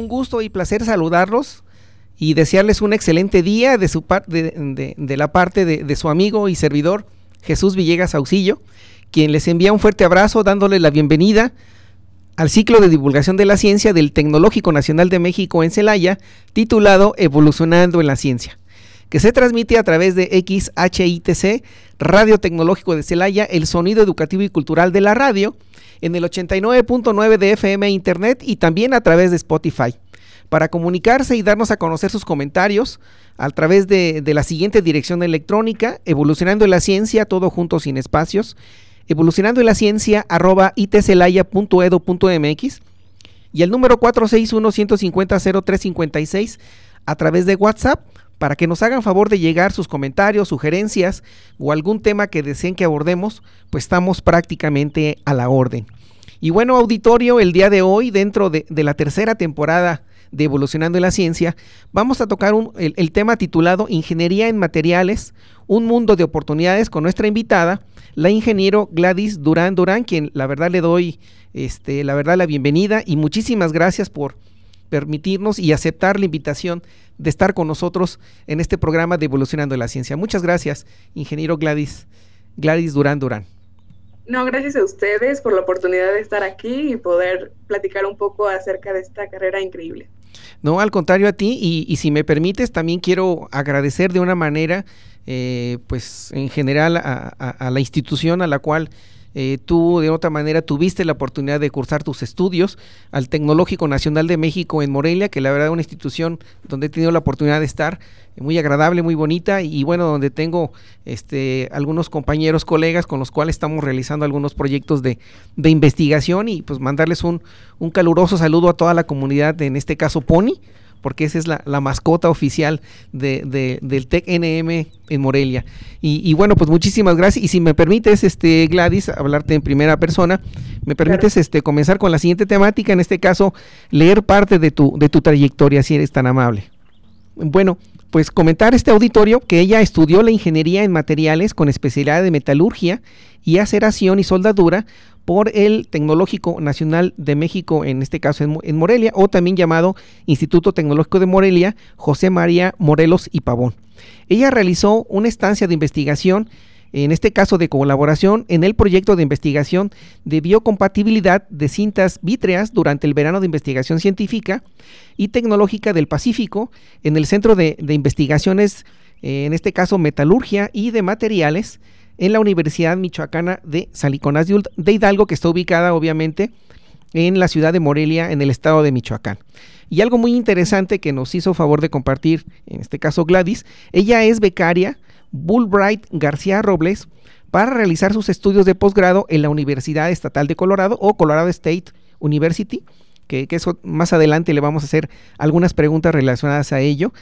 Un gusto y placer saludarlos y desearles un excelente día de, su de, de, la parte de, su amigo y servidor Jesús Villegas Auxillo, quien les envía un fuerte abrazo dándole la bienvenida al ciclo de divulgación de la ciencia del Tecnológico Nacional de México en Celaya, titulado Evolucionando en la Ciencia, que se transmite a través de XHITC, Radio Tecnológico de Celaya, el sonido educativo y cultural de la radio, en el 89.9 de FM Internet y también a través de Spotify. Para comunicarse y darnos a conocer sus comentarios a través de, la siguiente dirección electrónica, evolucionando en la ciencia, todo junto sin espacios, evolucionando en la ciencia arroba itcelaya.edu.mx y el número 461-150-0356 a través de WhatsApp para que nos hagan favor de llegar sus comentarios, sugerencias o algún tema que deseen que abordemos, pues estamos prácticamente a la orden. Y bueno, auditorio, el día de hoy, dentro de, la tercera temporada de Evolucionando en la Ciencia, vamos a tocar el, tema titulado Ingeniería en Materiales, un mundo de oportunidades con nuestra invitada, la ingeniero Gladys Durán Durán, quien la verdad le doy este, la verdad la bienvenida y muchísimas gracias por permitirnos y aceptar la invitación de estar con nosotros en este programa de Evolucionando la Ciencia. Muchas gracias, ingeniero Gladys, Gladys Durán Durán. No, gracias a ustedes por la oportunidad de estar aquí y poder platicar un poco acerca de esta carrera increíble. No, al contrario a ti, y, si me permites, también quiero agradecer de una manera, eh, pues en general a, la institución a la cual eh, tú de otra manera tuviste la oportunidad de cursar tus estudios al Tecnológico Nacional de México en Morelia, que la verdad es una institución donde he tenido la oportunidad de estar, eh, muy agradable, muy bonita y, bueno, donde tengo este, algunos compañeros, colegas con los cuales estamos realizando algunos proyectos de, de investigación y pues mandarles un, un caluroso saludo a toda la comunidad, en este caso Pony, porque esa es la, mascota oficial de, del TEC-NM en Morelia. Y, bueno, pues muchísimas gracias. Y si me permites, este Gladys, hablarte en primera persona, me permites este comenzar con la siguiente temática, en este caso, leer parte de tu, de tu trayectoria, si eres tan amable. Bueno, pues comentar este auditorio que ella estudió la ingeniería en materiales con especialidad de metalurgia y aceración y soldadura por el Tecnológico Nacional de México, en este caso en, Morelia, o también llamado Instituto Tecnológico de Morelia, José María Morelos y Pavón. Ella realizó una estancia de investigación, en este caso de colaboración, en el proyecto de investigación de biocompatibilidad de cintas vítreas durante el verano de investigación científica y tecnológica del Pacífico, en el Centro de, de Investigaciones, en este caso Metalurgia y de Materiales, en la Universidad Michoacana de Saliconas de Hidalgo, que está ubicada obviamente en la ciudad de Morelia, en el estado de Michoacán. Y algo muy interesante que nos hizo favor de compartir, en este caso Gladys, ella es becaria Bullbright García Robles para realizar sus estudios de posgrado en la Universidad Estatal de Colorado o Colorado State University, que, que eso más adelante le vamos a hacer algunas preguntas relacionadas a ello.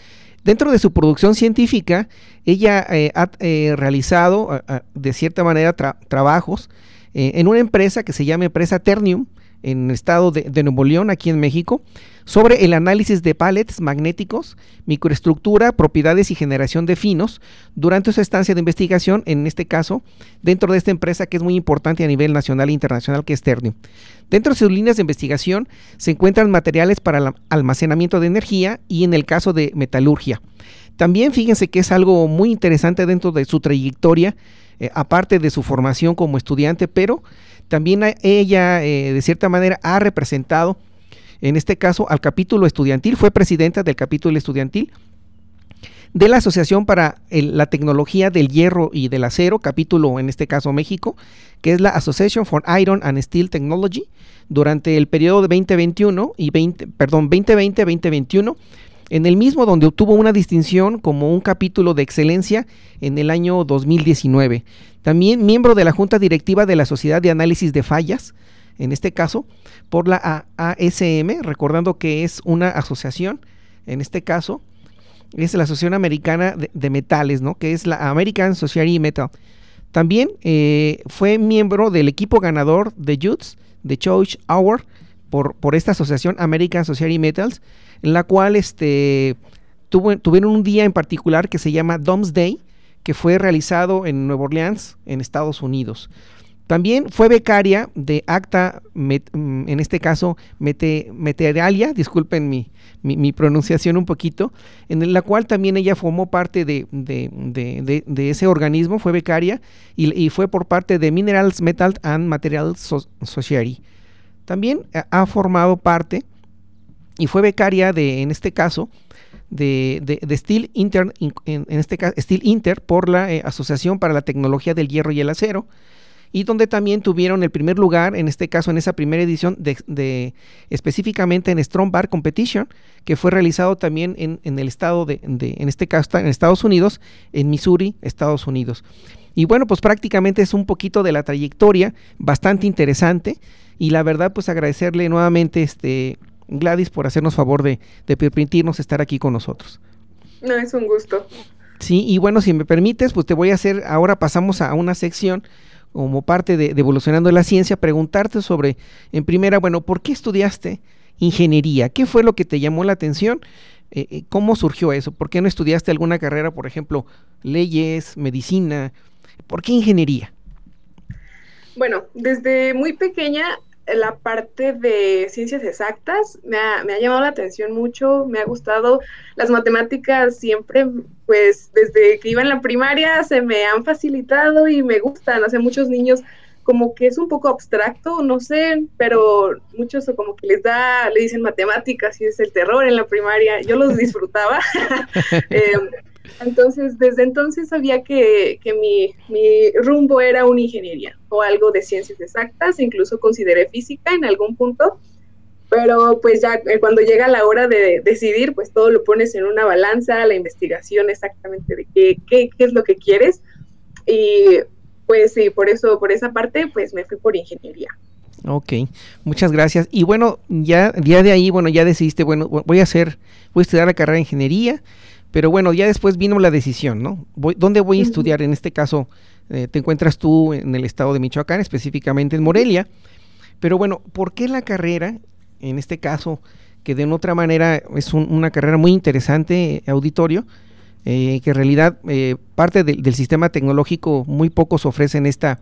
Dentro de su producción científica, ella eh, ha eh, realizado de cierta manera trabajos eh, en una empresa que se llama Empresa Ternium, en el estado de, Nuevo León, aquí en México, sobre el análisis de pallets magnéticos, microestructura, propiedades y generación de finos durante su estancia de investigación, en este caso, dentro de esta empresa que es muy importante a nivel nacional e internacional, que es Ternium. Dentro de sus líneas de investigación se encuentran materiales para el almacenamiento de energía y en el caso de metalurgia. También fíjense que es algo muy interesante dentro de su trayectoria, eh, aparte de su formación como estudiante, pero también ella, eh, de cierta manera, ha representado, en este caso, al capítulo estudiantil, fue presidenta del capítulo estudiantil de la Asociación para la Tecnología del Hierro y del Acero, capítulo en este caso México, que es la Association for Iron and Steel Technology, durante el periodo de 2021 y 20, perdón, 2020-2021 en el mismo donde obtuvo una distinción como un capítulo de excelencia en el año 2019. También miembro de la Junta Directiva de la Sociedad de Análisis de Fallas, en este caso, por la ASM, recordando que es una asociación, en este caso, es la Asociación Americana de, Metales, ¿no? Que es la American Society Metal. También eh, fue miembro del equipo ganador de JUTS, de Choice Hour, por, por esta asociación American Society Metals, en la cual este, tuvieron un día en particular que se llama Day, que fue realizado en Nueva Orleans, en Estados Unidos. También fue becaria de ACTA, mm, en este caso Mete, Meteralia, disculpen mi, mi, pronunciación un poquito, en la cual también ella formó parte de, ese organismo, fue becaria y, fue por parte de Minerals, Metal and Materials Society. También ha formado parte y fue becaria de, en este caso, de, Steel Inter, en, este caso, Steel Inter por la eh, Asociación para la Tecnología del Hierro y el Acero, y donde también tuvieron el primer lugar, en este caso en esa primera edición, de, específicamente en Strong Bar Competition, que fue realizado también en, el estado de, en este caso en Estados Unidos, en Missouri, Estados Unidos. Y bueno, pues prácticamente es un poquito de la trayectoria, bastante interesante, y la verdad, pues agradecerle nuevamente este Gladys por hacernos favor de, permitirnos estar aquí con nosotros. No, es un gusto. Sí, y bueno, si me permites, pues te voy a hacer, ahora pasamos a una sección como parte de, Evolucionando la Ciencia, preguntarte sobre, en primera, bueno, ¿por qué estudiaste ingeniería? ¿Qué fue lo que te llamó la atención? Eh, eh, ¿Cómo surgió eso? ¿Por qué no estudiaste alguna carrera, por ejemplo, leyes, medicina? ¿Por qué ingeniería? Bueno, desde muy pequeña la parte de ciencias exactas me ha, llamado la atención mucho, me ha gustado. Las matemáticas siempre, pues desde que iba en la primaria se me han facilitado y me gustan. Hace muchos niños como que es un poco abstracto, no sé, pero muchos como que les da, le dicen matemáticas y es el terror en la primaria. Yo los disfrutaba. eh, entonces, desde entonces sabía que, mi, rumbo era una ingeniería o algo de ciencias exactas, incluso consideré física en algún punto, pero pues ya eh, cuando llega la hora de decidir, pues todo lo pones en una balanza, la investigación exactamente de qué, qué, qué es lo que quieres. Y pues sí, por eso, por esa parte, pues me fui por ingeniería. Ok, muchas gracias. Y bueno, ya, ya de ahí, bueno, ya decidiste, bueno, voy a hacer, voy a estudiar la carrera de ingeniería pero bueno, ya después vino la decisión, ¿no? ¿Dónde voy a estudiar? En este caso, eh, te encuentras tú en el estado de Michoacán, específicamente en Morelia. Pero bueno, ¿por qué la carrera, en este caso, que de otra manera es una carrera muy interesante, auditorio, eh, que en realidad eh, parte del sistema tecnológico muy pocos ofrecen esta,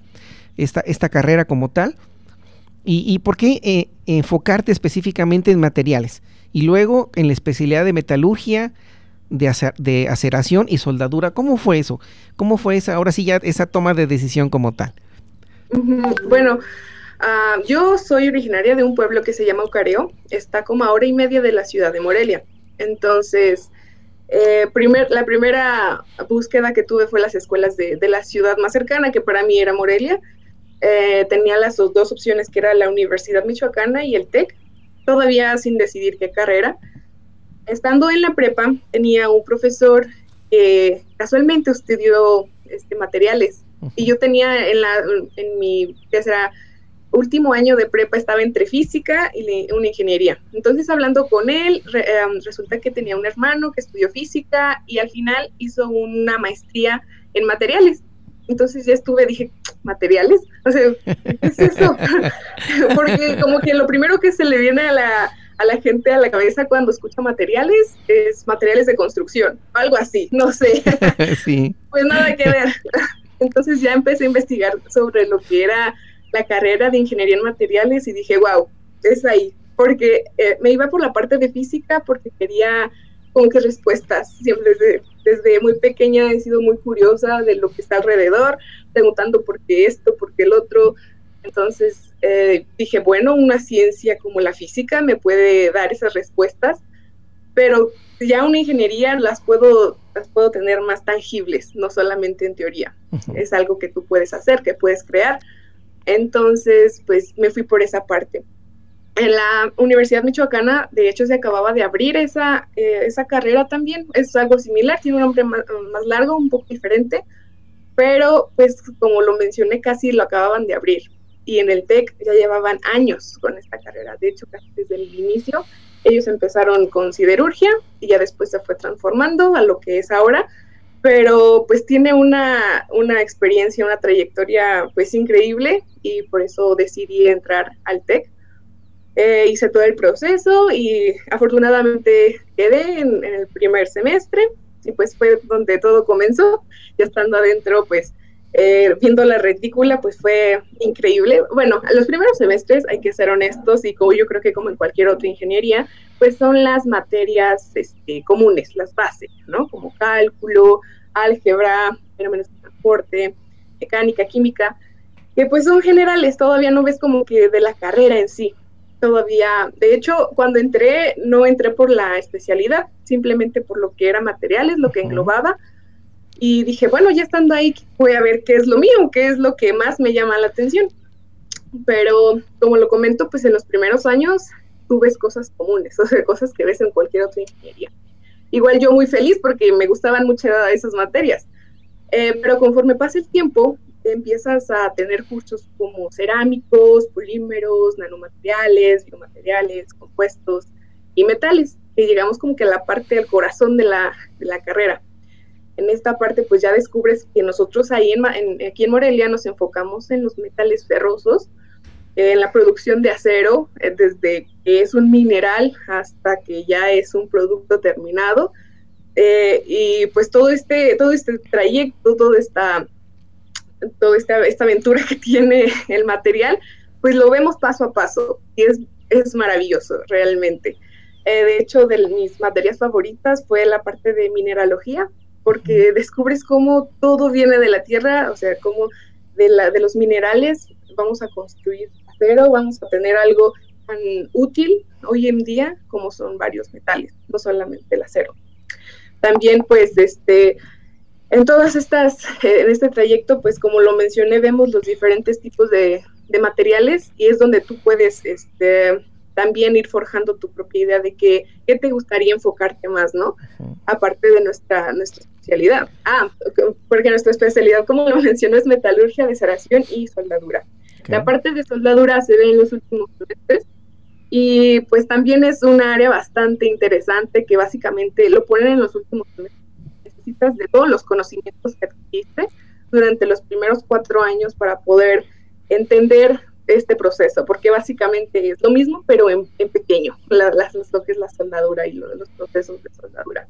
esta, esta carrera como tal? ¿Y, y por qué enfocarte específicamente en materiales? Y luego en la especialidad de metalurgia, de, acer, de aceración y soldadura. ¿Cómo fue eso? ¿Cómo fue esa, ahora sí ya esa toma de decisión como tal? Bueno, uh, yo soy originaria de un pueblo que se llama Ocareo, está como a hora y media de la ciudad de Morelia. Entonces, eh, primer, la primera búsqueda que tuve fue las escuelas de, de, la ciudad más cercana, que para mí era Morelia. Eh, tenía las dos opciones, que era la Universidad Michoacana y el TEC, todavía sin decidir qué carrera estando en la prepa, tenía un profesor que casualmente estudió este, materiales. Y yo tenía en, la, en mi, ¿qué será? Último año de prepa estaba entre física y una ingeniería. Entonces, hablando con él, em, resulta que tenía un hermano que estudió física y al final hizo una maestría en materiales. Entonces ya estuve, dije, ¿materiales? O sea, ¿qué es eso? Porque como que lo primero que se le viene a la, a la gente a la cabeza cuando escucha materiales es materiales de construcción, algo así, no sé. sí. Pues nada que ver. Entonces ya empecé a investigar sobre lo que era la carrera de ingeniería en materiales y dije, wow, es ahí, porque eh, me iba por la parte de física porque quería como que respuestas. Siempre desde, desde muy pequeña he sido muy curiosa de lo que está alrededor, preguntando por qué esto, por qué el otro. Entonces eh, dije, bueno, una ciencia como la física me puede dar esas respuestas, pero ya una ingeniería las puedo, las puedo tener más tangibles, no solamente en teoría. Es algo que tú puedes hacer, que puedes crear. Entonces, pues me fui por esa parte. En la Universidad Michoacana, de hecho, se acababa de abrir esa, eh, esa carrera también. Es algo similar, tiene un nombre más, más largo, un poco diferente, pero pues como lo mencioné, casi lo acababan de abrir. Y en el TEC ya llevaban años con esta carrera. De hecho, casi desde el inicio, ellos empezaron con siderurgia y ya después se fue transformando a lo que es ahora, pero pues tiene una, una experiencia, una trayectoria pues increíble y por eso decidí entrar al TEC. Eh, hice todo el proceso y afortunadamente quedé en, en el primer semestre y pues fue donde todo comenzó, ya estando adentro pues eh, viendo la retícula, pues fue increíble. Bueno, los primeros semestres, hay que ser honestos, y como yo creo que como en cualquier otra ingeniería, pues son las materias este, comunes, las bases, ¿no? Como cálculo, álgebra, fenómenos de transporte, mecánica, química, que pues son generales, todavía no ves como que de la carrera en sí. Todavía, de hecho, cuando entré, no entré por la especialidad, simplemente por lo que era materiales, lo que englobaba, y dije, bueno, ya estando ahí, voy a ver qué es lo mío, qué es lo que más me llama la atención. Pero como lo comento, pues en los primeros años tú ves cosas comunes, o sea, cosas que ves en cualquier otra ingeniería. Igual yo muy feliz porque me gustaban mucho esas materias. Eh, pero conforme pasa el tiempo, empiezas a tener cursos como cerámicos, polímeros, nanomateriales, biomateriales, compuestos y metales, que llegamos como que a la parte del corazón de la, de la carrera en esta parte pues ya descubres que nosotros ahí en, aquí en Morelia nos enfocamos en los metales ferrosos, en la producción de acero, eh, desde que es un mineral hasta que ya es un producto terminado. Eh, y pues todo este, todo este trayecto, toda esta, toda esta, esta aventura que tiene el material, pues lo vemos paso a paso y es, es maravilloso realmente. Eh, de hecho, de mis materias favoritas fue la parte de mineralogía, porque descubres cómo todo viene de la tierra, o sea, cómo de, la, de los minerales vamos a construir acero, vamos a tener algo tan útil hoy en día como son varios metales, no solamente el acero. También, pues, este, en todas estas, en este trayecto, pues, como lo mencioné, vemos los diferentes tipos de, de materiales y es donde tú puedes, este, también ir forjando tu propia idea de qué, qué te gustaría enfocarte más, ¿no? Aparte de nuestra, nuestra especialidad. Ah, porque nuestra especialidad, como lo mencionó, es metalurgia, desaración y soldadura. La parte de soldadura se ve en los últimos semestres y pues también es un área bastante interesante que básicamente lo ponen en los últimos semestres. Necesitas de todos los conocimientos que adquiriste durante los primeros cuatro años para poder entender este proceso, porque básicamente es lo mismo, pero en, pequeño, las, lo que es la soldadura y los procesos de soldadura.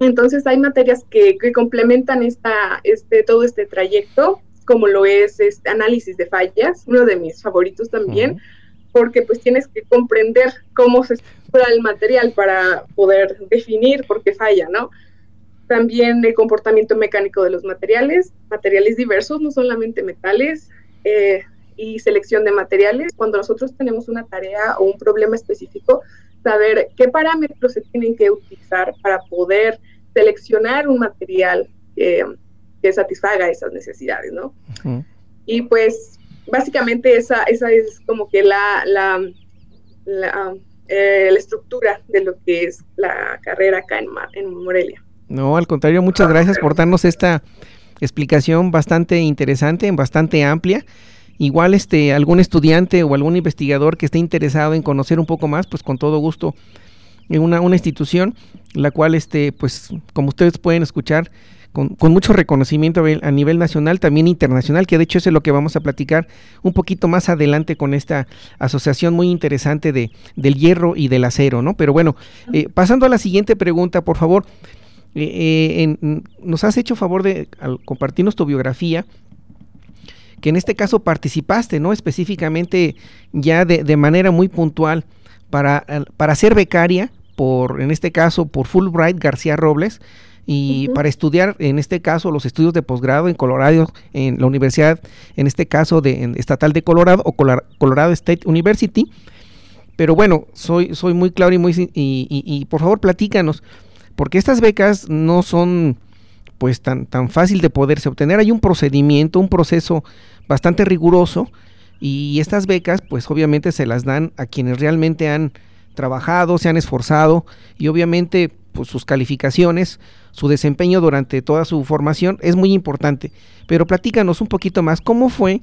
entonces hay materias que, complementan esta, este, todo este trayecto, como lo es este análisis de fallas, uno de mis favoritos también, porque pues tienes que comprender cómo se estructura el material para poder definir por qué falla, ¿no? También el comportamiento mecánico de los materiales, materiales diversos, no solamente metales, eh, y selección de materiales. Cuando nosotros tenemos una tarea o un problema específico, saber qué parámetros se tienen que utilizar para poder seleccionar un material que satisfaga esas necesidades, ¿no? Y pues básicamente esa, esa es como que la, la, la, eh, la, estructura de lo que es la carrera acá en, en Morelia. No, al contrario, muchas gracias por darnos esta explicación bastante interesante, bastante amplia. Igual este algún estudiante o algún investigador que esté interesado en conocer un poco más, pues con todo gusto en una, una institución la cual este pues como ustedes pueden escuchar con, mucho reconocimiento a nivel nacional, también internacional, que de hecho es lo que vamos a platicar un poquito más adelante con esta asociación muy interesante de, del hierro y del acero, ¿no? Pero bueno, eh, pasando a la siguiente pregunta, por favor, eh, eh, nos has hecho favor de compartirnos tu biografía, que en este caso participaste, ¿no? Específicamente ya de, manera muy puntual para, para ser becaria por, en este caso, por Fulbright García Robles, y para estudiar, en este caso, los estudios de posgrado en Colorado, en la Universidad, en este caso, de, Estatal de Colorado o Colorado State University. Pero bueno, soy, soy muy claro y muy... y por favor, platícanos, porque estas becas no son pues tan, tan fácil de poderse obtener. Hay un procedimiento, un proceso bastante riguroso y estas becas pues obviamente se las dan a quienes realmente han trabajado, se han esforzado y obviamente pues sus calificaciones, su desempeño durante toda su formación es muy importante. Pero platícanos un poquito más, ¿cómo fue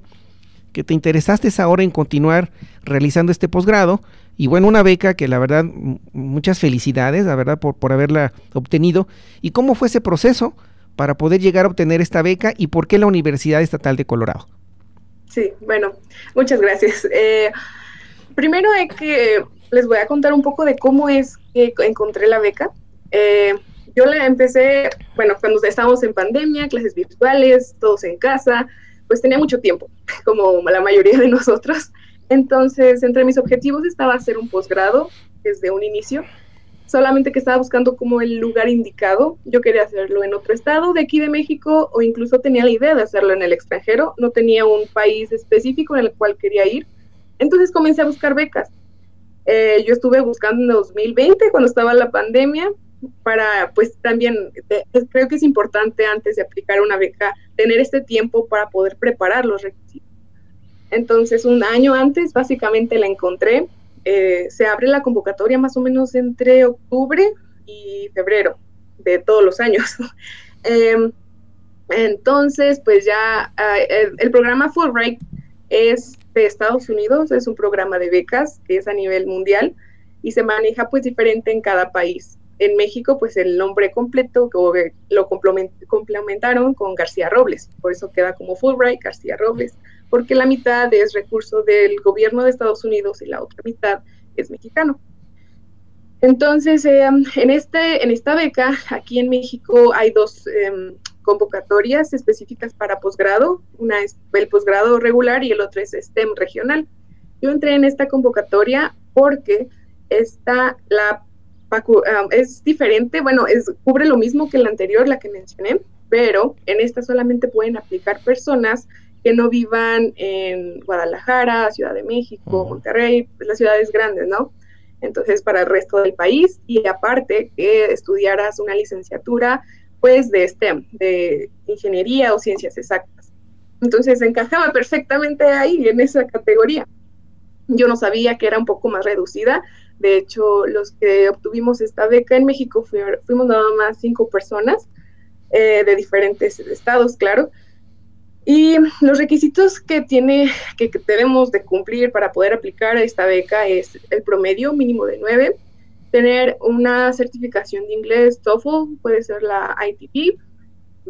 que te interesaste ahora en continuar realizando este posgrado y bueno, una beca que la verdad, muchas felicidades, la verdad, por, por haberla obtenido. ¿Y cómo fue ese proceso para poder llegar a obtener esta beca y por qué la Universidad Estatal de Colorado? Sí, bueno, muchas gracias. Eh, primero hay que, les voy a contar un poco de cómo es que encontré la beca. Eh, yo la empecé, bueno, cuando estábamos en pandemia, clases virtuales, todos en casa, pues tenía mucho tiempo, como la mayoría de nosotros. Entonces, entre mis objetivos estaba hacer un posgrado desde un inicio, solamente que estaba buscando como el lugar indicado. Yo quería hacerlo en otro estado de aquí de México o incluso tenía la idea de hacerlo en el extranjero. No tenía un país específico en el cual quería ir. Entonces comencé a buscar becas. Eh, yo estuve buscando en 2020 cuando estaba la pandemia para, pues también, eh, creo que es importante antes de aplicar una beca tener este tiempo para poder preparar los requisitos. Entonces, un año antes, básicamente la encontré. Eh, se abre la convocatoria más o menos entre octubre y febrero de todos los años. Em, entonces, pues ya el, programa Fulbright es de Estados Unidos, es un programa de becas que es a nivel mundial y se maneja pues diferente en cada país. En México, pues el nombre completo lo complementaron con García Robles, por eso queda como Fulbright García Robles porque la mitad es recurso del gobierno de Estados Unidos y la otra mitad es mexicano. Entonces, em, en, este, en esta beca, aquí en México hay dos em, convocatorias específicas para posgrado. Una es el posgrado regular y el otro es STEM regional. Yo entré en esta convocatoria porque esta, la, es diferente, bueno, es, cubre lo mismo que la anterior, la que mencioné, pero en esta solamente pueden aplicar personas que no vivan en Guadalajara, Ciudad de México, Monterrey, pues, las ciudades grandes, ¿no? Entonces, para el resto del país y aparte que estudiaras una licenciatura, pues de STEM, de ingeniería o ciencias exactas. Entonces, encajaba perfectamente ahí, en esa categoría. Yo no sabía que era un poco más reducida. De hecho, los que obtuvimos esta beca en México fuimos nada más cinco personas eh, de diferentes estados, claro. Y los requisitos que tiene, que, debemos de cumplir para poder aplicar a esta beca es el promedio mínimo de 9, tener una certificación de inglés TOEFL, puede ser la ITP,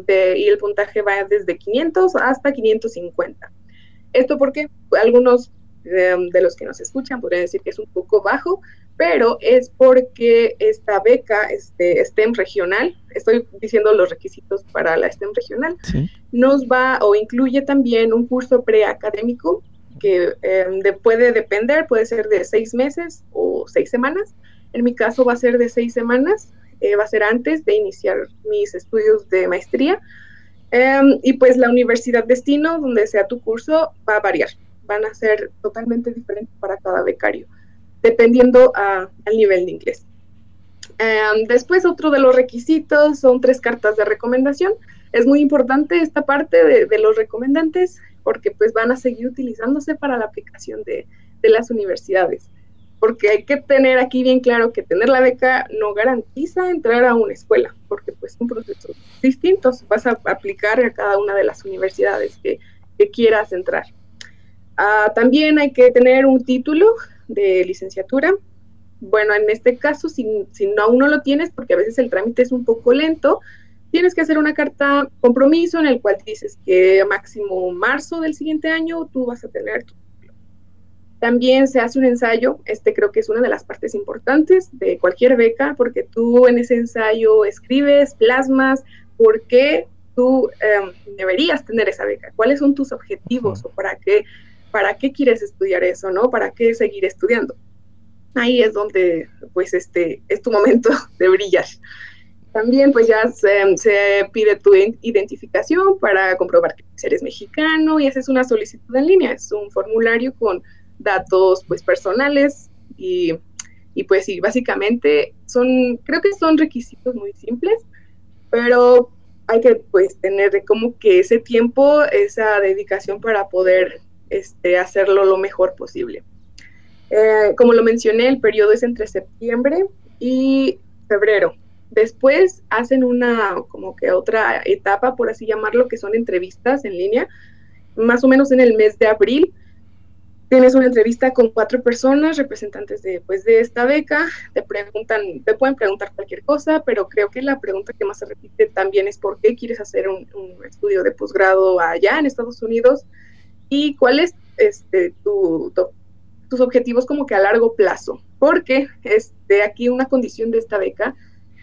y el puntaje va desde 500 hasta 550. Esto porque algunos em, de los que nos escuchan podrían decir que es un poco bajo, pero es porque esta beca este, STEM regional, estoy diciendo los requisitos para la STEM regional, nos va o incluye también un curso preacadémico que em, puede depender, puede ser de seis meses o seis semanas. En mi caso va a ser de seis semanas, eh, va a ser antes de iniciar mis estudios de maestría. Em, y pues la universidad destino, donde sea tu curso, va a variar, van a ser totalmente diferentes para cada becario dependiendo al nivel de inglés. Em, después, otro de los requisitos son tres cartas de recomendación. Es muy importante esta parte de, los recomendantes porque pues van a seguir utilizándose para la aplicación de, de, las universidades. Porque hay que tener aquí bien claro que tener la beca no garantiza entrar a una escuela, porque pues son procesos distintos. Vas a aplicar a cada una de las universidades que, que quieras entrar. Ah, también hay que tener un título de licenciatura. Bueno, en este caso, si, si no, aún no lo tienes, porque a veces el trámite es un poco lento, tienes que hacer una carta compromiso en el cual dices que a máximo marzo del siguiente año tú vas a tener tu también se hace un ensayo, este creo que es una de las partes importantes de cualquier beca, porque tú en ese ensayo escribes, plasmas por qué tú em, deberías tener esa beca, cuáles son tus objetivos o para qué ¿para qué quieres estudiar eso, no? ¿Para qué seguir estudiando? Ahí es donde, pues, este, es tu momento de brillar. También, pues, ya se, pide tu identificación para comprobar que eres mexicano y haces una solicitud en línea. Es un formulario con datos, pues, personales y, y pues, sí, básicamente son, creo que son requisitos muy simples, pero hay que, pues, tener como que ese tiempo, esa dedicación para poder este, hacerlo lo mejor posible. Eh, como lo mencioné, el periodo es entre septiembre y febrero. Después hacen una, como que otra etapa, por así llamarlo, que son entrevistas en línea, más o menos en el mes de abril, tienes una entrevista con cuatro personas, representantes de, pues, de esta beca, te preguntan, te pueden preguntar cualquier cosa, pero creo que la pregunta que más se repite también es por qué quieres hacer un, estudio de posgrado allá en Estados Unidos y cuál es este, tu, tus objetivos como que a largo plazo, porque este, aquí una condición de esta beca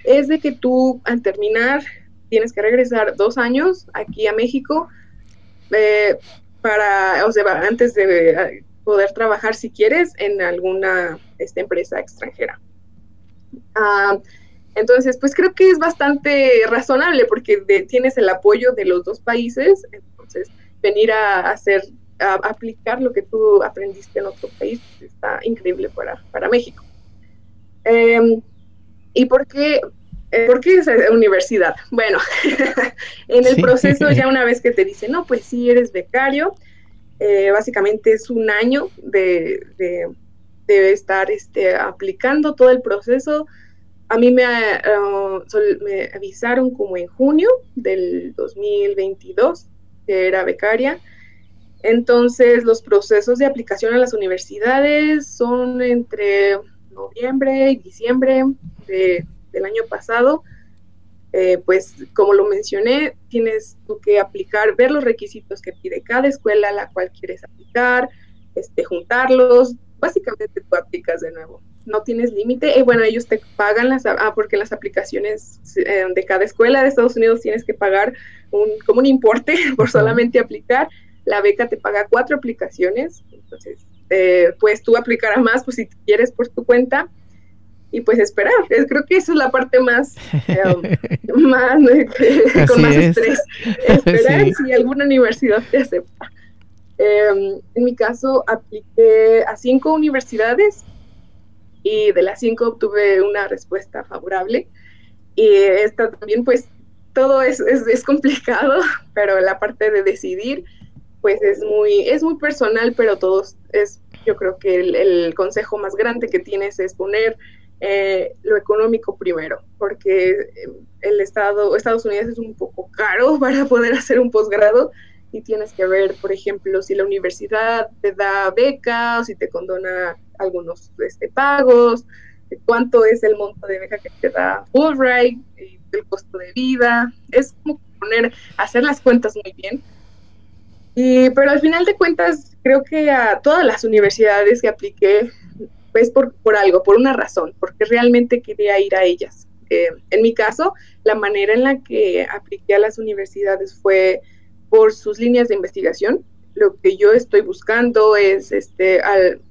es de que tú al terminar tienes que regresar dos años aquí a México eh, para, o sea, antes de poder trabajar si quieres en alguna esta empresa extranjera. Ah, entonces, pues creo que es bastante razonable porque tienes el apoyo de los dos países, venir a, hacer, a aplicar lo que tú aprendiste en otro país está increíble para, para México. Em, ¿Y por qué, eh, por qué esa universidad? Bueno, en el proceso ya una vez que te dicen, no, pues sí, eres becario, eh, básicamente es un año de, estar este, aplicando todo el proceso. A mí me, uh, me avisaron como en junio del 2022, que era becaria. Entonces, los procesos de aplicación a las universidades son entre noviembre y diciembre del año pasado. Eh, pues como lo mencioné, tienes tú que aplicar, ver los requisitos que pide cada escuela a la cual quieres aplicar, este, juntarlos, básicamente tú aplicas de nuevo. No tienes límite, y bueno, ellos te pagan las, ah, porque las aplicaciones eh, de cada escuela de Estados Unidos tienes que pagar un, como un importe por solamente aplicar. La beca te paga cuatro aplicaciones, entonces eh, puedes tú aplicar a más, pues si quieres por tu cuenta, y pues esperar. creo que esa es la parte más, um, más con más estrés. Esperar si alguna universidad te acepta. Em, en mi caso, apliqué a cinco universidades y de las cinco obtuve una respuesta favorable. Y esta también, pues, todo es, es, complicado, pero la parte de decidir, pues es muy, es muy personal, pero todos es, yo creo que el, el consejo más grande que tienes es poner eh, lo económico primero, porque eh, el Estado, Estados Unidos es un poco caro para poder hacer un posgrado y tienes que ver, por ejemplo, si la universidad te da beca o si te condona algunos este, pagos, cuánto es el monto de beca que te da Fulbright, el costo de vida, es como poner, hacer las cuentas muy bien. Y, pero al final de cuentas, creo que a todas las universidades que apliqué pues por, por algo, por una razón, porque realmente quería ir a ellas. Eh, en mi caso, la manera en la que apliqué a las universidades fue por sus líneas de investigación. Lo que yo estoy buscando es este,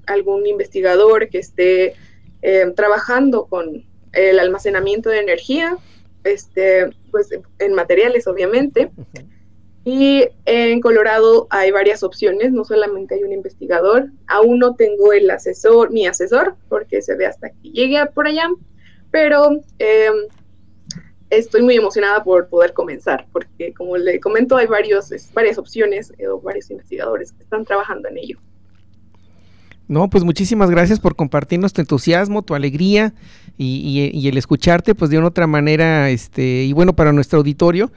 algún investigador que esté eh, trabajando con el almacenamiento de energía, este, pues en materiales obviamente, y en Colorado hay varias opciones, no solamente hay un investigador. Aún no tengo el asesor, mi asesor, porque se ve hasta que llegue por allá, pero em, estoy muy emocionada por poder comenzar, porque como le comento, hay varios, varias opciones eh, o varios investigadores que están trabajando en ello. No, pues muchísimas gracias por compartirnos tu entusiasmo, tu alegría y, y, el escucharte, pues de una otra manera, este, y bueno, para nuestro auditorio,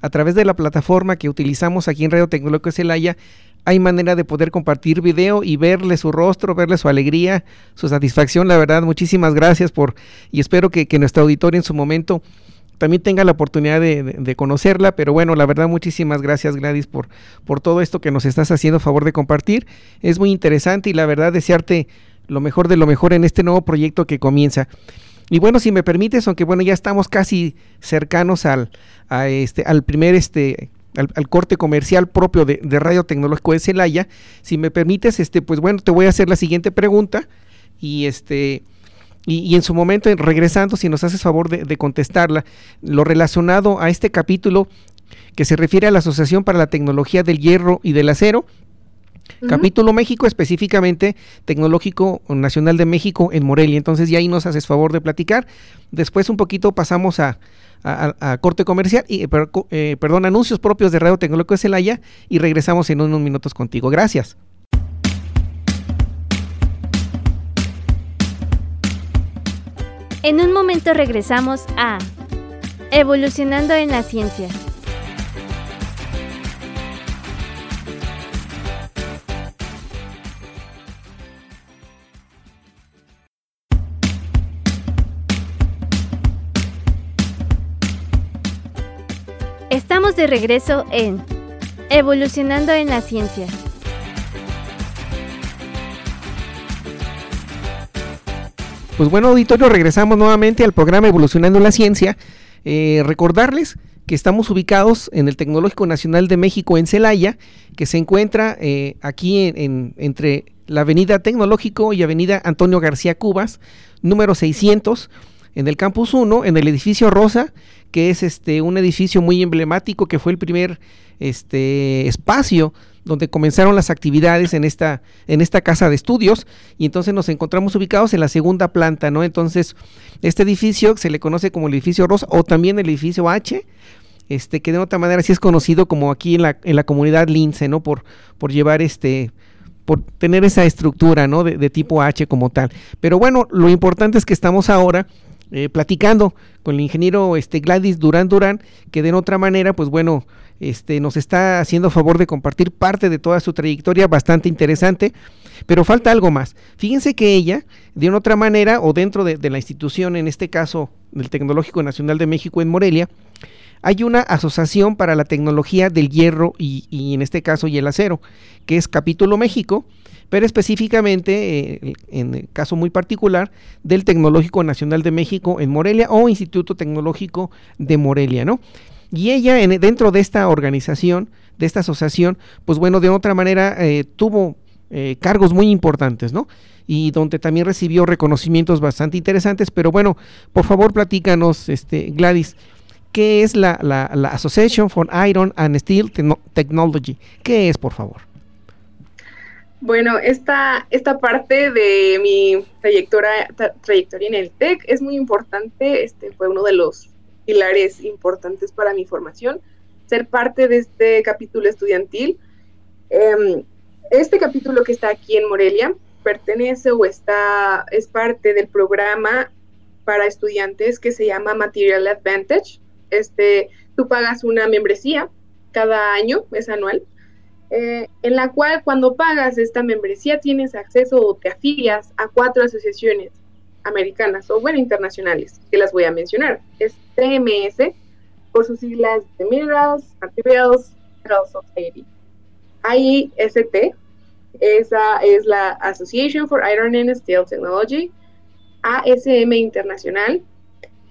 a través de la plataforma que utilizamos aquí en Radio Tecnológico Celaya, hay manera de poder compartir video y verle su rostro, verle su alegría, su satisfacción. La verdad, muchísimas gracias por, y espero que, nuestro auditorio en su momento también tenga la oportunidad de, conocerla, pero bueno, la verdad, muchísimas gracias Gladys por, por todo esto que nos estás haciendo favor de compartir. Es muy interesante y la verdad desearte lo mejor de lo mejor en este nuevo proyecto que comienza. Y bueno, si me permites, aunque bueno, ya estamos casi cercanos al, este, al primer este, al, corte comercial propio de, Radio Tecnológico de Celaya, si me permites, este, pues bueno, te voy a hacer la siguiente pregunta y este y, en su momento, regresando, si nos haces favor de, contestarla, lo relacionado a este capítulo que se refiere a la Asociación para la Tecnología del Hierro y del Acero, Capítulo México, específicamente Tecnológico Nacional de México en Morelia. Entonces ya ahí nos haces favor de platicar. Después un poquito pasamos a, corte comercial y eh, perdón, anuncios propios de Radio Tecnológico de Celaya y regresamos en unos minutos contigo. Gracias. En un momento regresamos a Evolucionando en la Ciencia. Estamos de regreso en Evolucionando en la Ciencia. Pues bueno, auditorio, regresamos nuevamente al programa Evolucionando la Ciencia. Eh, recordarles que estamos ubicados en el Tecnológico Nacional de México en Celaya, que se encuentra eh, aquí en, entre la Avenida Tecnológico y Avenida Antonio García Cubas, número 600, en el Campus 1, en el edificio Rosa, que es este un edificio muy emblemático que fue el primer este espacio donde comenzaron las actividades en esta en esta casa de estudios y entonces nos encontramos ubicados en la segunda planta, ¿no? Entonces, este edificio se le conoce como el edificio Rosa o también el edificio H, este que de otra manera sí es conocido como aquí en la, en la comunidad Lince, ¿no? Por por llevar este por tener esa estructura, ¿no? De, de tipo H como tal. Pero bueno, lo importante es que estamos ahora eh, platicando con el ingeniero este, Gladys Durán Durán, que de otra manera, pues bueno, este, nos está haciendo favor de compartir parte de toda su trayectoria bastante interesante, pero falta algo más. Fíjense que ella, de otra manera, o dentro de, la institución, en este caso del Tecnológico Nacional de México en Morelia, hay una asociación para la tecnología del hierro y, y en este caso y el acero, que es Capítulo México, pero específicamente, eh, en el caso muy particular, del Tecnológico Nacional de México en Morelia o Instituto Tecnológico de Morelia, ¿no? Y ella, en, dentro de esta organización, de esta asociación, pues bueno, de otra manera eh, tuvo eh, cargos muy importantes, ¿no? Y donde también recibió reconocimientos bastante interesantes, pero bueno, por favor platícanos, este, Gladys, ¿qué es la, la, la Association for Iron and Steel Technology? ¿Qué es, por favor? Bueno, esta, esta parte de mi trayectoria, trayectoria en el TEC es muy importante, este fue uno de los pilares importantes para mi formación, ser parte de este capítulo estudiantil. Em, este capítulo que está aquí en Morelia pertenece o está, es parte del programa para estudiantes que se llama Material Advantage. Este, tú pagas una membresía cada año, es anual, eh, en la cual cuando pagas esta membresía tienes acceso o te afilias a cuatro asociaciones americanas o bueno internacionales, que las voy a mencionar. Es TMS, por sus siglas de Minerals, Materials, Mineral Society. AIST, esa es la Association for Iron and Steel Technology, ASM Internacional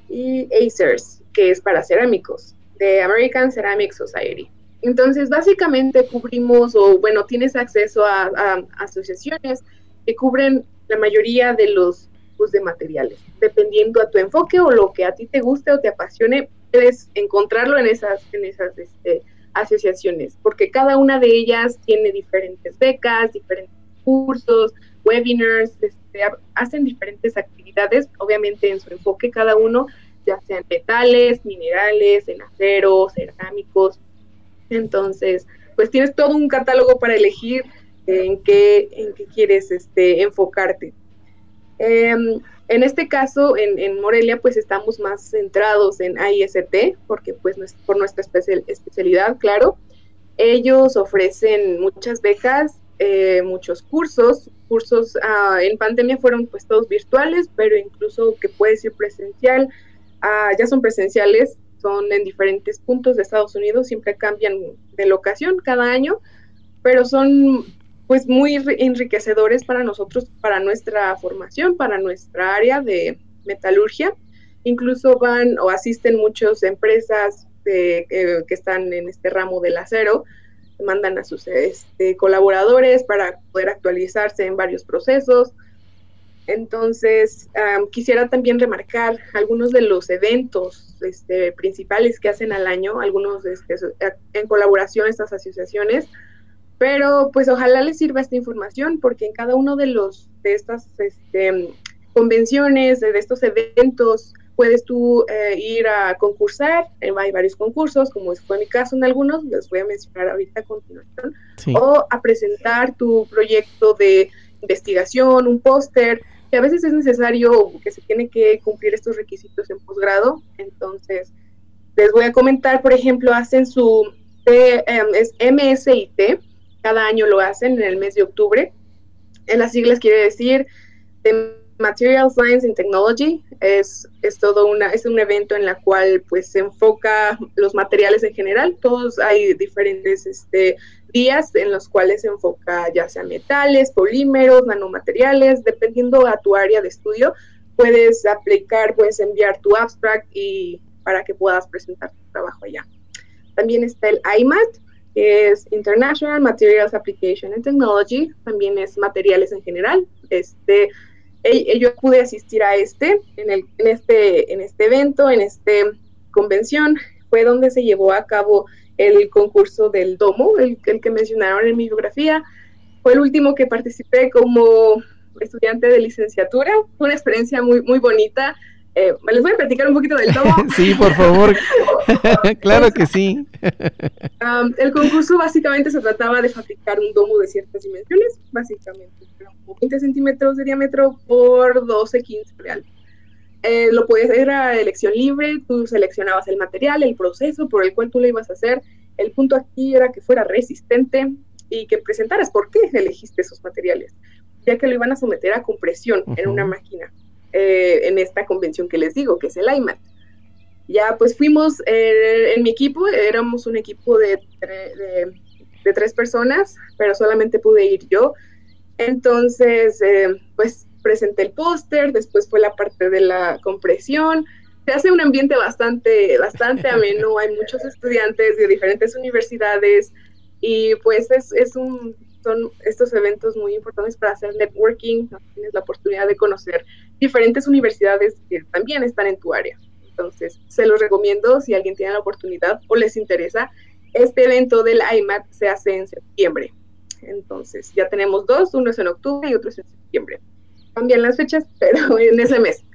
y ACERS, que es para cerámicos, de American Ceramic Society. Entonces, básicamente cubrimos, o bueno, tienes acceso a, asociaciones que cubren la mayoría de los de materiales. Dependiendo a tu enfoque o lo que a ti te guste o te apasione, puedes encontrarlo en esas, en esas este, asociaciones, porque cada una de ellas tiene diferentes becas, diferentes cursos, webinars, este, hacen diferentes actividades, obviamente en su enfoque cada uno, ya sean metales, minerales, en acero, cerámicos, entonces, pues tienes todo un catálogo para elegir en qué, en qué quieres este, enfocarte. Em, en este caso, en, Morelia, pues estamos más centrados en AIST, porque pues por nuestra especialidad, claro. Ellos ofrecen muchas becas, eh, muchos cursos. Cursos ah, en pandemia fueron pues todos virtuales, pero incluso que puede ser presencial, ah, ya son presenciales son en diferentes puntos de Estados Unidos, siempre cambian de locación cada año, pero son pues muy enriquecedores para nosotros, para nuestra formación, para nuestra área de metalurgia. Incluso van o asisten muchas empresas que están en este ramo del acero, mandan a sus este, colaboradores para poder actualizarse en varios procesos. Entonces, quisiera también remarcar algunos de los eventos este, principales que hacen al año, algunos este, en colaboración estas asociaciones, pero pues ojalá les sirva esta información porque en cada uno de los de estas este, convenciones, de estos eventos, puedes tú eh, ir a concursar, eh, hay varios concursos, como fue mi caso en algunos, les voy a mencionar ahorita a continuación, o a presentar tu proyecto de investigación, un póster, que a veces es necesario que se tiene que cumplir estos requisitos en posgrado. Entonces, les voy a comentar, por ejemplo, hacen su em, es MSIT, cada año lo hacen en el mes de octubre. En las siglas quiere decir de Material Science and Technology. Es, es todo una, es un evento en la cual pues se enfoca los materiales en general. Todos hay diferentes este, días en los cuales se enfoca ya sea metales, polímeros, nanomateriales, dependiendo a tu área de estudio. Puedes aplicar, puedes enviar tu abstract y para que puedas presentar tu trabajo allá. También está el IMAT, que es International Materials Application and Technology, también es materiales en general. Este, yo pude asistir a este en, el, en, este, en este evento, en esta convención, fue donde se llevó a cabo el concurso del domo, el, el, que mencionaron en mi biografía. Fue el último que participé como estudiante de licenciatura. Fue una experiencia muy, muy bonita. Eh, les voy a platicar un poquito del domo. sí, por favor. claro que sí. el concurso básicamente se trataba de fabricar un domo de ciertas dimensiones, básicamente 20 centímetros de diámetro por 12, 15 real. Eh, lo podías hacer a elección libre, tú seleccionabas el material, el proceso por el cual tú lo ibas a hacer. El punto aquí era que fuera resistente y que presentaras por qué elegiste esos materiales, ya que lo iban a someter a compresión en una máquina, eh, en esta convención que les digo, que es el IMAT. Ya pues fuimos, eh, en mi equipo, éramos un equipo de, de, de, tres personas, pero solamente pude ir yo. Entonces, pues presenté el póster, después fue la parte de la compresión. Se hace un ambiente bastante, bastante ameno, hay muchos estudiantes de diferentes universidades y pues es, es un, son estos eventos muy importantes para hacer networking, tienes la oportunidad de conocer diferentes universidades que también están en tu área. Entonces, se los recomiendo si alguien tiene la oportunidad o les interesa. Este evento del IMAT se hace en septiembre. Entonces, ya tenemos dos, uno es en octubre y otro es en septiembre cambian las fechas, pero en ese mes.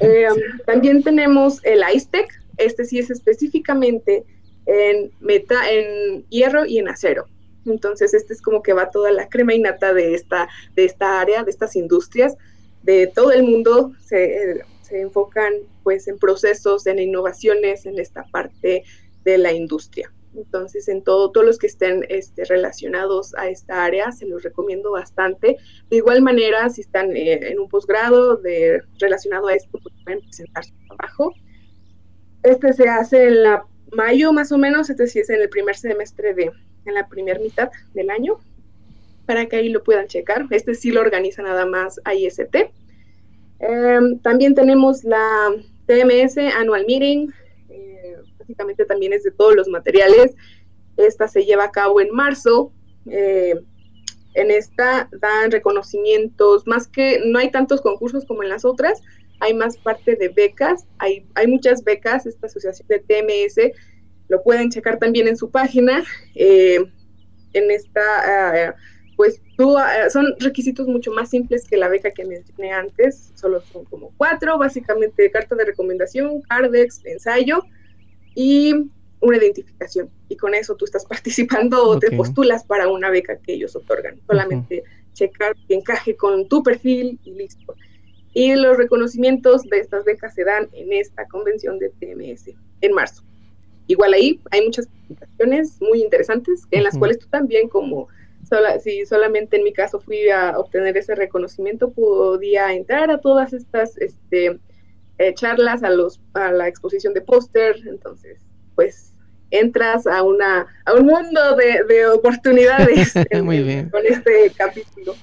Eh, también tenemos el ISTEC, este sí es específicamente en, meta, en hierro y en acero. Entonces, este es como que va toda la crema innata de esta, de esta área, de estas industrias, de todo el mundo, se, se enfocan pues en procesos, en innovaciones en esta parte de la industria. Entonces, en todo, todos los que estén este, relacionados a esta área, se los recomiendo bastante. De igual manera, si están eh, en un posgrado relacionado a esto, pues pueden presentar su trabajo. Este se hace en la mayo más o menos, este sí es en el primer semestre de, en la primera mitad del año, para que ahí lo puedan checar. Este sí lo organiza nada más IST. Em, también tenemos la TMS Annual Meeting, básicamente también es de todos los materiales. Esta se lleva a cabo en marzo. Eh, en esta dan reconocimientos, más que no hay tantos concursos como en las otras, hay más parte de becas, hay, hay muchas becas, esta asociación de TMS, lo pueden checar también en su página. Eh, en esta, uh, pues son requisitos mucho más simples que la beca que mencioné antes, solo son como cuatro, básicamente carta de recomendación, cardex, ensayo, y una identificación. Y con eso tú estás participando o te postulas para una beca que ellos otorgan. Solamente checar que encaje con tu perfil y listo. Y los reconocimientos de estas becas se dan en esta convención de TMS en marzo. Igual ahí hay muchas presentaciones muy interesantes en las cuales tú también como si solamente en mi caso fui a obtener ese reconocimiento, podía entrar a todas estas este, eh, charlas, a, los, a la exposición de póster, entonces, pues entras a, una, a un mundo de, oportunidades con este capítulo.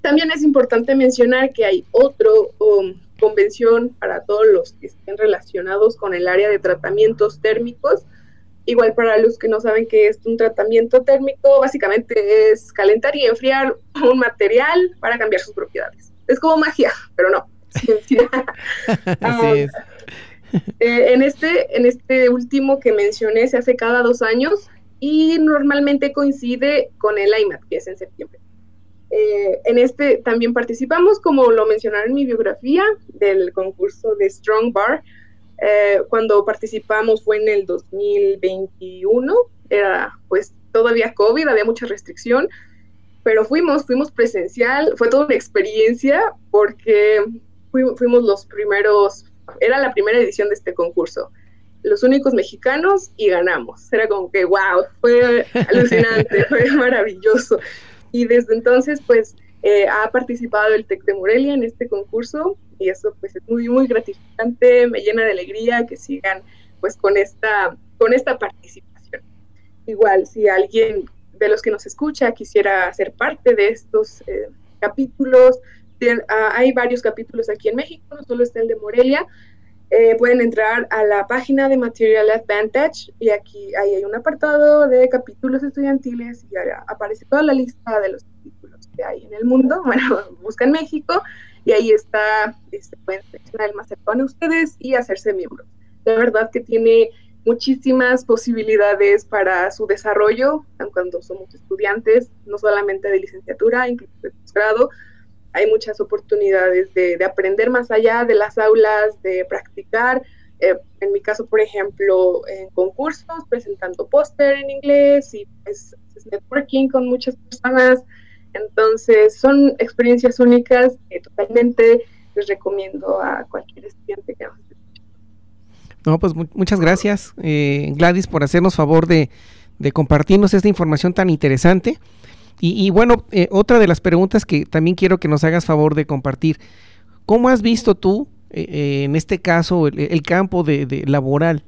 también es importante mencionar que hay otro um, convención para todos los que estén relacionados con el área de tratamientos térmicos. Igual para los que no saben qué es un tratamiento térmico, básicamente es calentar y enfriar un material para cambiar sus propiedades. Es como magia, pero no. Así es. Eh, en, este, en este último que mencioné se hace cada dos años y normalmente coincide con el IMAT, que es en septiembre. Eh, en este también participamos, como lo mencionaron en mi biografía, del concurso de Strong Bar. Eh, cuando participamos fue en el 2021, era pues todavía COVID, había mucha restricción, pero fuimos, fuimos presencial, fue toda una experiencia porque fuimos los primeros, era la primera edición de este concurso, los únicos mexicanos y ganamos. Era como que, wow, fue alucinante, fue maravilloso. Y desde entonces, pues, eh, ha participado el TEC de Morelia en este concurso y eso pues es muy, muy gratificante, me llena de alegría que sigan pues con esta, con esta participación. Igual, si alguien de los que nos escucha quisiera ser parte de estos eh, capítulos, ah, hay varios capítulos aquí en México, no solo está el de Morelia, eh, pueden entrar a la página de Material Advantage y aquí ahí hay un apartado de capítulos estudiantiles y aparece toda la lista de los capítulos que hay en el mundo. Bueno, buscan México y ahí está, este, pueden seleccionar el más cercano a ustedes y hacerse miembros de verdad que tiene muchísimas posibilidades para su desarrollo, cuando somos estudiantes, no solamente de licenciatura, incluso de posgrado. Hay muchas oportunidades de, aprender más allá de las aulas, de practicar. Eh, en mi caso, por ejemplo, en concursos, presentando póster en inglés y pues, networking con muchas personas. Entonces, son experiencias únicas que totalmente les recomiendo a cualquier estudiante que nos no, pues muchas gracias, eh, Gladys, por hacernos favor de, compartirnos esta información tan interesante. Y, bueno, eh, otra de las preguntas que también quiero que nos hagas favor de compartir. ¿Cómo has visto tú, eh, en este caso, el, campo de, laboral,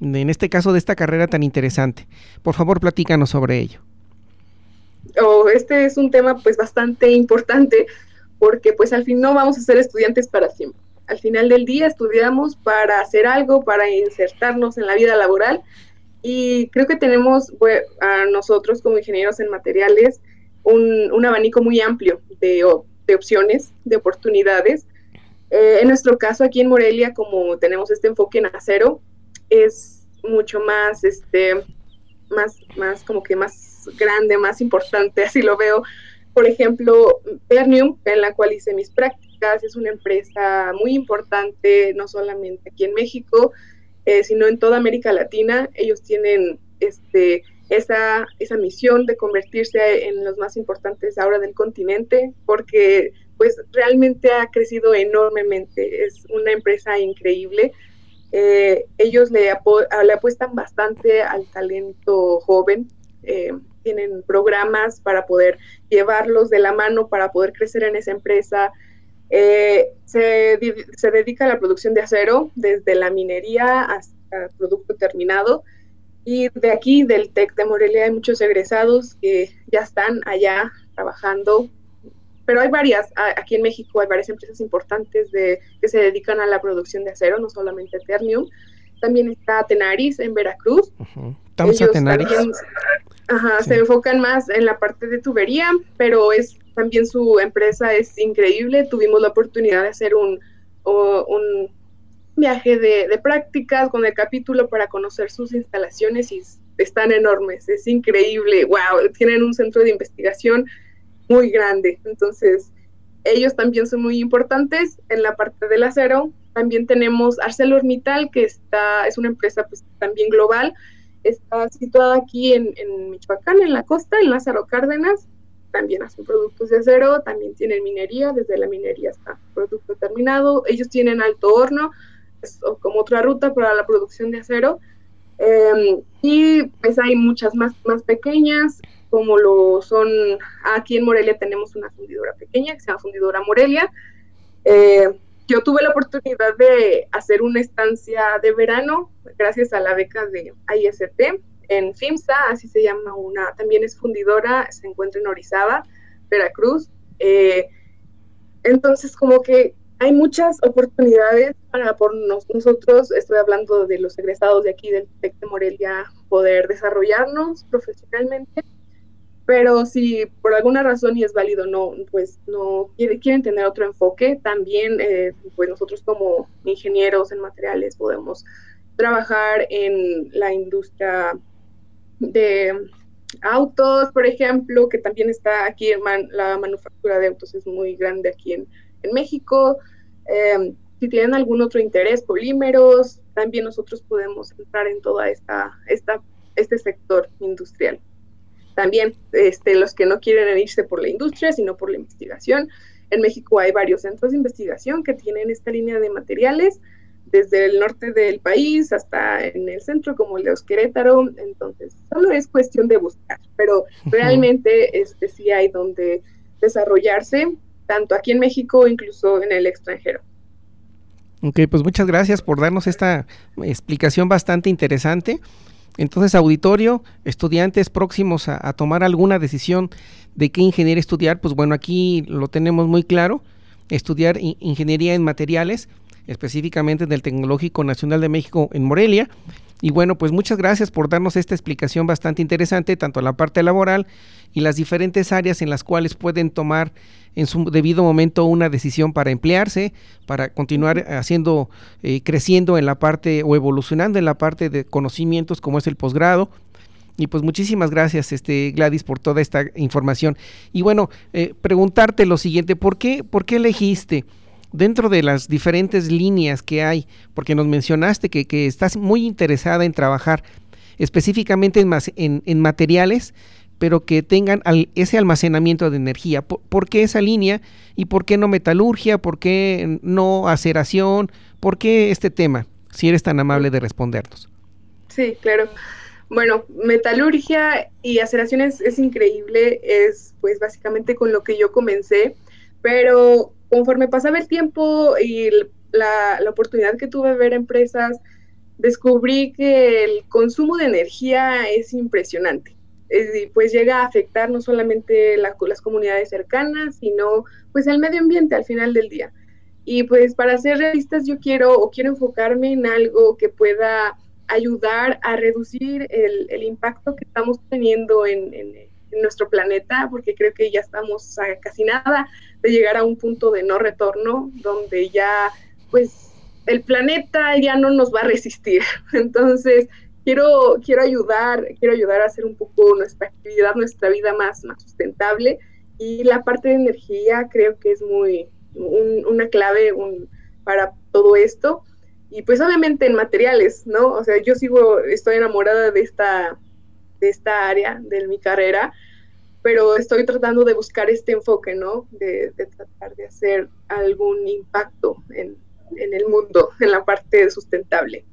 en este caso de esta carrera tan interesante? Por favor, platícanos sobre ello. Oh, este es un tema pues bastante importante porque pues al fin no vamos a ser estudiantes para siempre al final del día estudiamos para hacer algo, para insertarnos en la vida laboral y creo que tenemos a nosotros como ingenieros en materiales un, abanico muy amplio de, opciones, de oportunidades. Eh, en nuestro caso aquí en Morelia, como tenemos este enfoque en acero, es mucho más, este, más, más como que más grande, más importante, así lo veo. Por ejemplo, Pernium, en la cual hice mis prácticas es una empresa muy importante, no solamente aquí en México, eh, sino en toda América Latina. Ellos tienen este, esa, esa misión de convertirse en los más importantes ahora del continente, porque pues realmente ha crecido enormemente. Es una empresa increíble. Eh, ellos le, apuestan bastante al talento joven. Eh, tienen programas para poder llevarlos de la mano, para poder crecer en esa empresa. Eh, se, dedica a la producción de acero desde la minería hasta el producto terminado. Y de aquí, del TEC de Morelia, hay muchos egresados que ya están allá trabajando. Pero hay varias, aquí en México hay varias empresas importantes de, que se dedican a la producción de acero, no solamente Ternium. También está Tenaris en Veracruz. Estamos a Tenaris. ajá, se enfocan más en la parte de tubería, pero es también su empresa es increíble. Tuvimos la oportunidad de hacer un, un viaje de, prácticas con el capítulo para conocer sus instalaciones y están enormes. Es increíble. Wow, tienen un centro de investigación muy grande. Entonces, ellos también son muy importantes en la parte del acero. También tenemos ArcelorMittal, que está, es una empresa pues, también global. Está situada aquí en, en Michoacán, en la costa, en Lázaro Cárdenas también hacen productos de acero, también tienen minería, desde la minería hasta producto terminado. Ellos tienen alto horno, como otra ruta para la producción de acero. Em, y pues hay muchas más, más pequeñas, como lo son, aquí en Morelia tenemos una fundidora pequeña que se llama Fundidora Morelia. Eh, yo tuve la oportunidad de hacer una estancia de verano gracias a la beca de IST en FIMSA, así se llama una, también es fundidora, se encuentra en Orizaba, Veracruz. Eh, entonces, como que hay muchas oportunidades para por nosotros, estoy hablando de los egresados de aquí del TEC de Morelia, poder desarrollarnos profesionalmente, pero si por alguna razón y es válido, no, pues no quieren tener otro enfoque, también eh, pues nosotros como ingenieros en materiales podemos trabajar en la industria de autos, por ejemplo, que también está aquí, en la manufactura de autos es muy grande aquí en, México. Em, si tienen algún otro interés, polímeros, también nosotros podemos entrar en toda esta, esta este sector industrial. También este, los que no quieren irse por la industria, sino por la investigación. En México hay varios centros de investigación que tienen esta línea de materiales desde el norte del país hasta en el centro como el de Querétaro, entonces solo es cuestión de buscar, pero realmente este sí hay donde desarrollarse, tanto aquí en México, incluso en el extranjero. Ok, pues muchas gracias por darnos esta explicación bastante interesante. Entonces, auditorio, estudiantes próximos a, tomar alguna decisión de qué ingeniería estudiar, pues bueno, aquí lo tenemos muy claro, estudiar ingeniería en materiales, específicamente del Tecnológico Nacional de México en Morelia. Y bueno, pues muchas gracias por darnos esta explicación bastante interesante, tanto la parte laboral y las diferentes áreas en las cuales pueden tomar en su debido momento una decisión para emplearse, para continuar haciendo, eh, creciendo en la parte o evolucionando en la parte de conocimientos como es el posgrado. Y pues muchísimas gracias, este Gladys, por toda esta información. Y bueno, eh, preguntarte lo siguiente, ¿por qué, por qué elegiste dentro de las diferentes líneas que hay, porque nos mencionaste que, estás muy interesada en trabajar específicamente en, en, en materiales pero que tengan ese almacenamiento de energía. ¿Por, qué esa línea? ¿Y por qué no metalurgia? ¿Por qué no aceración? ¿Por qué este tema? Si eres tan amable de respondernos. Sí, claro. Bueno, metalurgia y aceración es, increíble, es pues básicamente con lo que yo comencé, pero conforme pasaba el tiempo y la, oportunidad que tuve de ver empresas, descubrí que el consumo de energía es impresionante eh, pues llega a afectar no solamente las comunidades cercanas, sino pues el medio ambiente al final del día. Y pues para ser realistas yo quiero o quiero enfocarme en algo que pueda ayudar a reducir el, impacto que estamos teniendo en, en, nuestro planeta, porque creo que ya estamos a casi nada de llegar a un punto de no retorno, donde ya pues el planeta ya no nos va a resistir. Entonces, quiero, quiero ayudar, quiero ayudar a hacer un poco nuestra actividad, nuestra vida más, más sustentable. Y la parte de energía creo que es muy una clave para todo esto. Y pues obviamente en materiales, ¿no? O sea, yo sigo, estoy enamorada de esta, de esta área de mi carrera, pero estoy tratando de buscar este enfoque, ¿no? De, tratar de hacer algún impacto en, en el mundo, en la parte sustentable.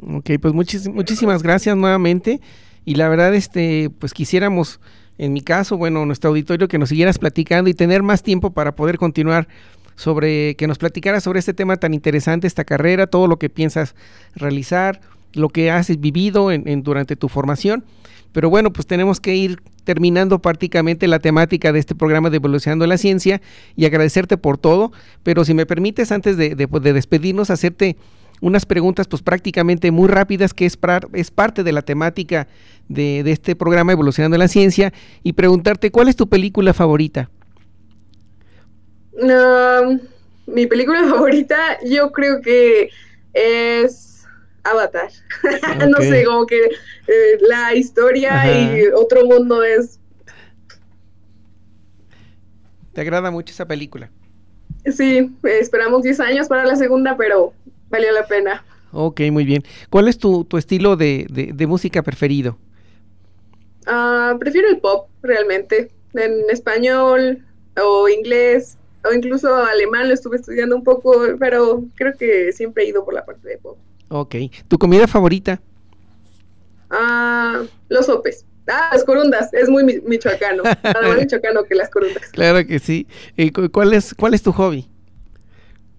Ok, pues muchísimas gracias nuevamente. Y la verdad, este, pues quisiéramos, en mi caso, bueno, nuestro auditorio, que nos siguieras platicando y tener más tiempo para poder continuar sobre, que nos platicaras sobre este tema tan interesante, esta carrera, todo lo que piensas realizar, lo que has vivido en, durante tu formación. Pero bueno, pues tenemos que ir terminando prácticamente la temática de este programa de Evolucionando la Ciencia y agradecerte por todo. Pero si me permites, antes de, de, de despedirnos, hacerte unas preguntas pues prácticamente muy rápidas que es, es parte de la temática de, este programa Evolucionando la Ciencia y preguntarte cuál es tu película favorita. mi película favorita yo creo que es Avatar. no sé, como que eh, la historia y otro mundo es... ¿Te agrada mucho esa película? Sí, esperamos 10 años para la segunda, pero valió la pena. Ok, muy bien. ¿Cuál es tu, estilo de, música preferido? Ah, prefiero el pop, realmente. En español o inglés o incluso alemán lo estuve estudiando un poco, pero creo que siempre he ido por la parte de pop. Ok. ¿Tu comida favorita? Ah, los sopes. Ah, las corundas, es muy michoacano. Nada más michoacano que las corundas. Claro que sí. ¿Cuál es, cuál es tu hobby?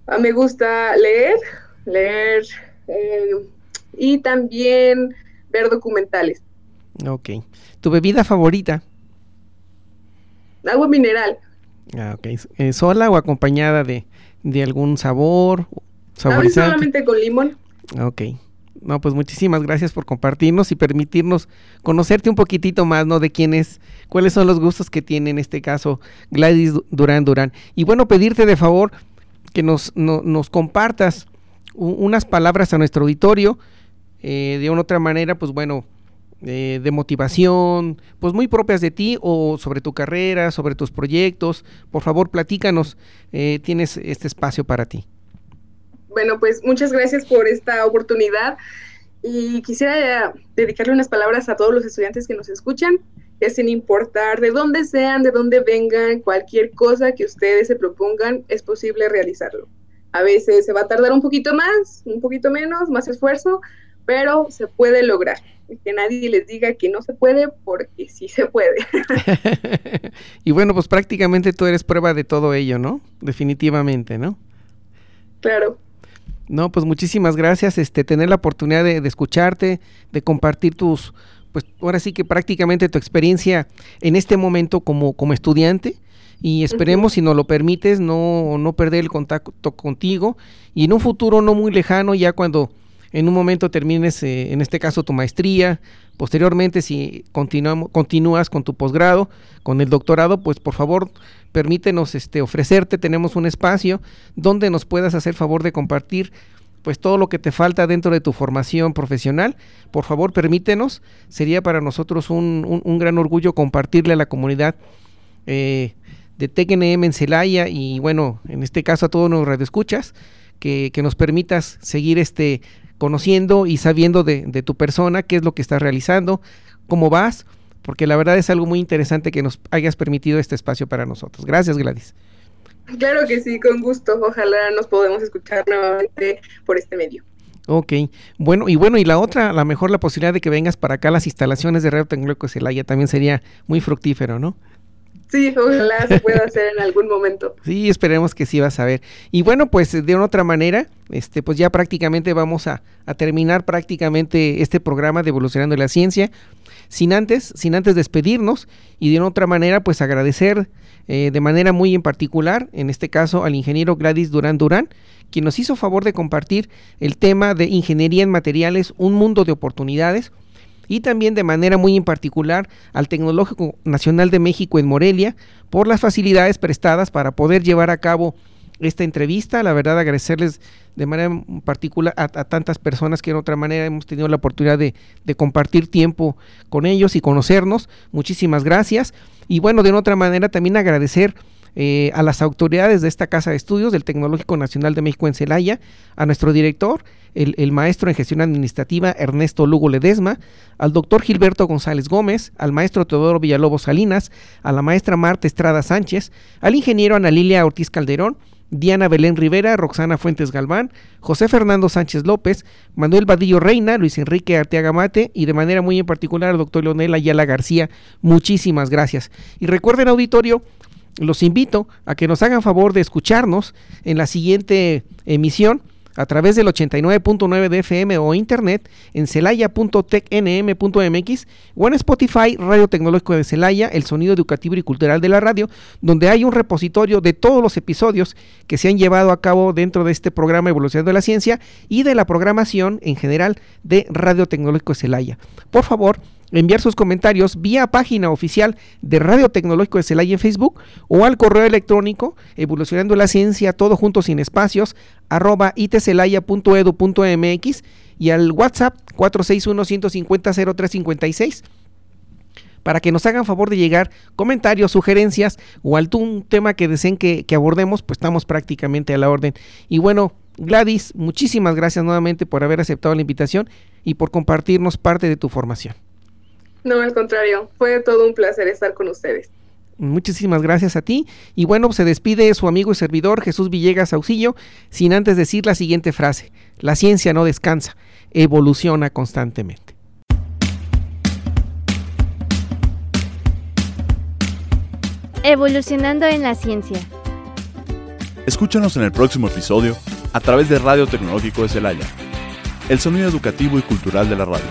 Ah, me gusta leer, leer eh, y también ver documentales. Ok. ¿Tu bebida favorita? Agua mineral. Ah, ok. Eh, ¿Sola o acompañada de, algún sabor? Saborizante? solamente con limón. Ok. No, pues muchísimas gracias por compartirnos y permitirnos conocerte un poquitito más, ¿no? De quién es, cuáles son los gustos que tiene en este caso Gladys Durán Durán. Y bueno, pedirte de favor que nos, nos compartas unas palabras a nuestro auditorio, eh, de una otra manera, pues bueno, eh, de motivación, pues muy propias de ti o sobre tu carrera, sobre tus proyectos. Por favor, platícanos, eh, tienes este espacio para ti. Bueno, pues muchas gracias por esta oportunidad y quisiera dedicarle unas palabras a todos los estudiantes que nos escuchan, que sin importar de dónde sean, de dónde vengan, cualquier cosa que ustedes se propongan, es posible realizarlo. A veces se va a tardar un poquito más, un poquito menos, más esfuerzo, pero se puede lograr. Que nadie les diga que no se puede, porque sí se puede. y bueno, pues prácticamente tú eres prueba de todo ello, ¿no? Definitivamente, ¿no? Claro. No, pues muchísimas gracias, este, tener la oportunidad de, de escucharte, de compartir tus, pues ahora sí que prácticamente tu experiencia en este momento como, como estudiante. Y esperemos, si nos lo permites, no, no perder el contacto contigo. Y en un futuro no muy lejano, ya cuando en un momento termines, eh, en este caso, tu maestría, posteriormente, si continuamos, continúas con tu posgrado, con el doctorado, pues por favor, permítenos este, ofrecerte, tenemos un espacio donde nos puedas hacer favor de compartir pues todo lo que te falta dentro de tu formación profesional, por favor permítenos, sería para nosotros un, gran orgullo compartirle a la comunidad eh, de TECNM en Celaya y bueno, en este caso a todos los radioescuchas, que, que nos permitas seguir este conociendo y sabiendo de tu persona, qué es lo que estás realizando, cómo vas, porque la verdad es algo muy interesante que nos hayas permitido este espacio para nosotros. Gracias, Gladys. Claro que sí, con gusto. Ojalá nos podamos escuchar nuevamente por este medio. Ok, bueno, y bueno, y la otra, a lo mejor la posibilidad de que vengas para acá las instalaciones de Radio Tecnológico Celaya también sería muy fructífero, ¿no? Sí, ojalá se pueda hacer en algún momento. Sí, esperemos que sí vas a ver. Y bueno, pues de una otra manera, este, pues ya prácticamente vamos a, a terminar prácticamente este programa de Evolucionando la Ciencia. Sin antes, sin antes despedirnos y de otra manera, pues agradecer eh, de manera muy en particular, en este caso al ingeniero Gladys Durán Durán, quien nos hizo favor de compartir el tema de ingeniería en materiales, un mundo de oportunidades, y también de manera muy en particular al Tecnológico Nacional de México en Morelia por las facilidades prestadas para poder llevar a cabo esta entrevista. La verdad, agradecerles de manera particular a, tantas personas que en otra manera hemos tenido la oportunidad de, de, compartir tiempo con ellos y conocernos. Muchísimas gracias. Y bueno, de otra manera también agradecer eh, a las autoridades de esta Casa de Estudios del Tecnológico Nacional de México en Celaya, a nuestro director, el, el, maestro en gestión administrativa Ernesto Lugo Ledesma, al doctor Gilberto González Gómez, al maestro Teodoro Villalobos Salinas, a la maestra Marta Estrada Sánchez, al ingeniero Ana Lilia Ortiz Calderón, Diana Belén Rivera, Roxana Fuentes Galván, José Fernando Sánchez López, Manuel Vadillo Reina, Luis Enrique Arteaga Mate y de manera muy en particular al doctor Leonel Ayala García. Muchísimas gracias. Y recuerden, auditorio, los invito a que nos hagan favor de escucharnos en la siguiente emisión a través del 89.9 de FM o internet en celaya.tecnm.mx o en Spotify Radio Tecnológico de Celaya, el sonido educativo y cultural de la radio, donde hay un repositorio de todos los episodios que se han llevado a cabo dentro de este programa Evolución de la Ciencia y de la programación en general de Radio Tecnológico de Celaya. Por favor, enviar sus comentarios vía página oficial de Radio Tecnológico de Celaya en Facebook o al correo electrónico evolucionando la ciencia todo junto sin espacios arroba itcelaya.edu.mx y al WhatsApp 461-150-0356 para que nos hagan favor de llegar comentarios, sugerencias o algún tema que deseen que abordemos, pues estamos prácticamente a la orden. Y bueno, Gladys, muchísimas gracias nuevamente por haber aceptado la invitación y por compartirnos parte de tu formación. No, al contrario, fue todo un placer estar con ustedes. Muchísimas gracias a ti. Y bueno, se despide su amigo y servidor Jesús Villegas Auxillo, sin antes decir la siguiente frase. La ciencia no descansa, evoluciona constantemente. Evolucionando en la ciencia. Escúchanos en el próximo episodio a través de Radio Tecnológico de Celaya, el sonido educativo y cultural de la radio.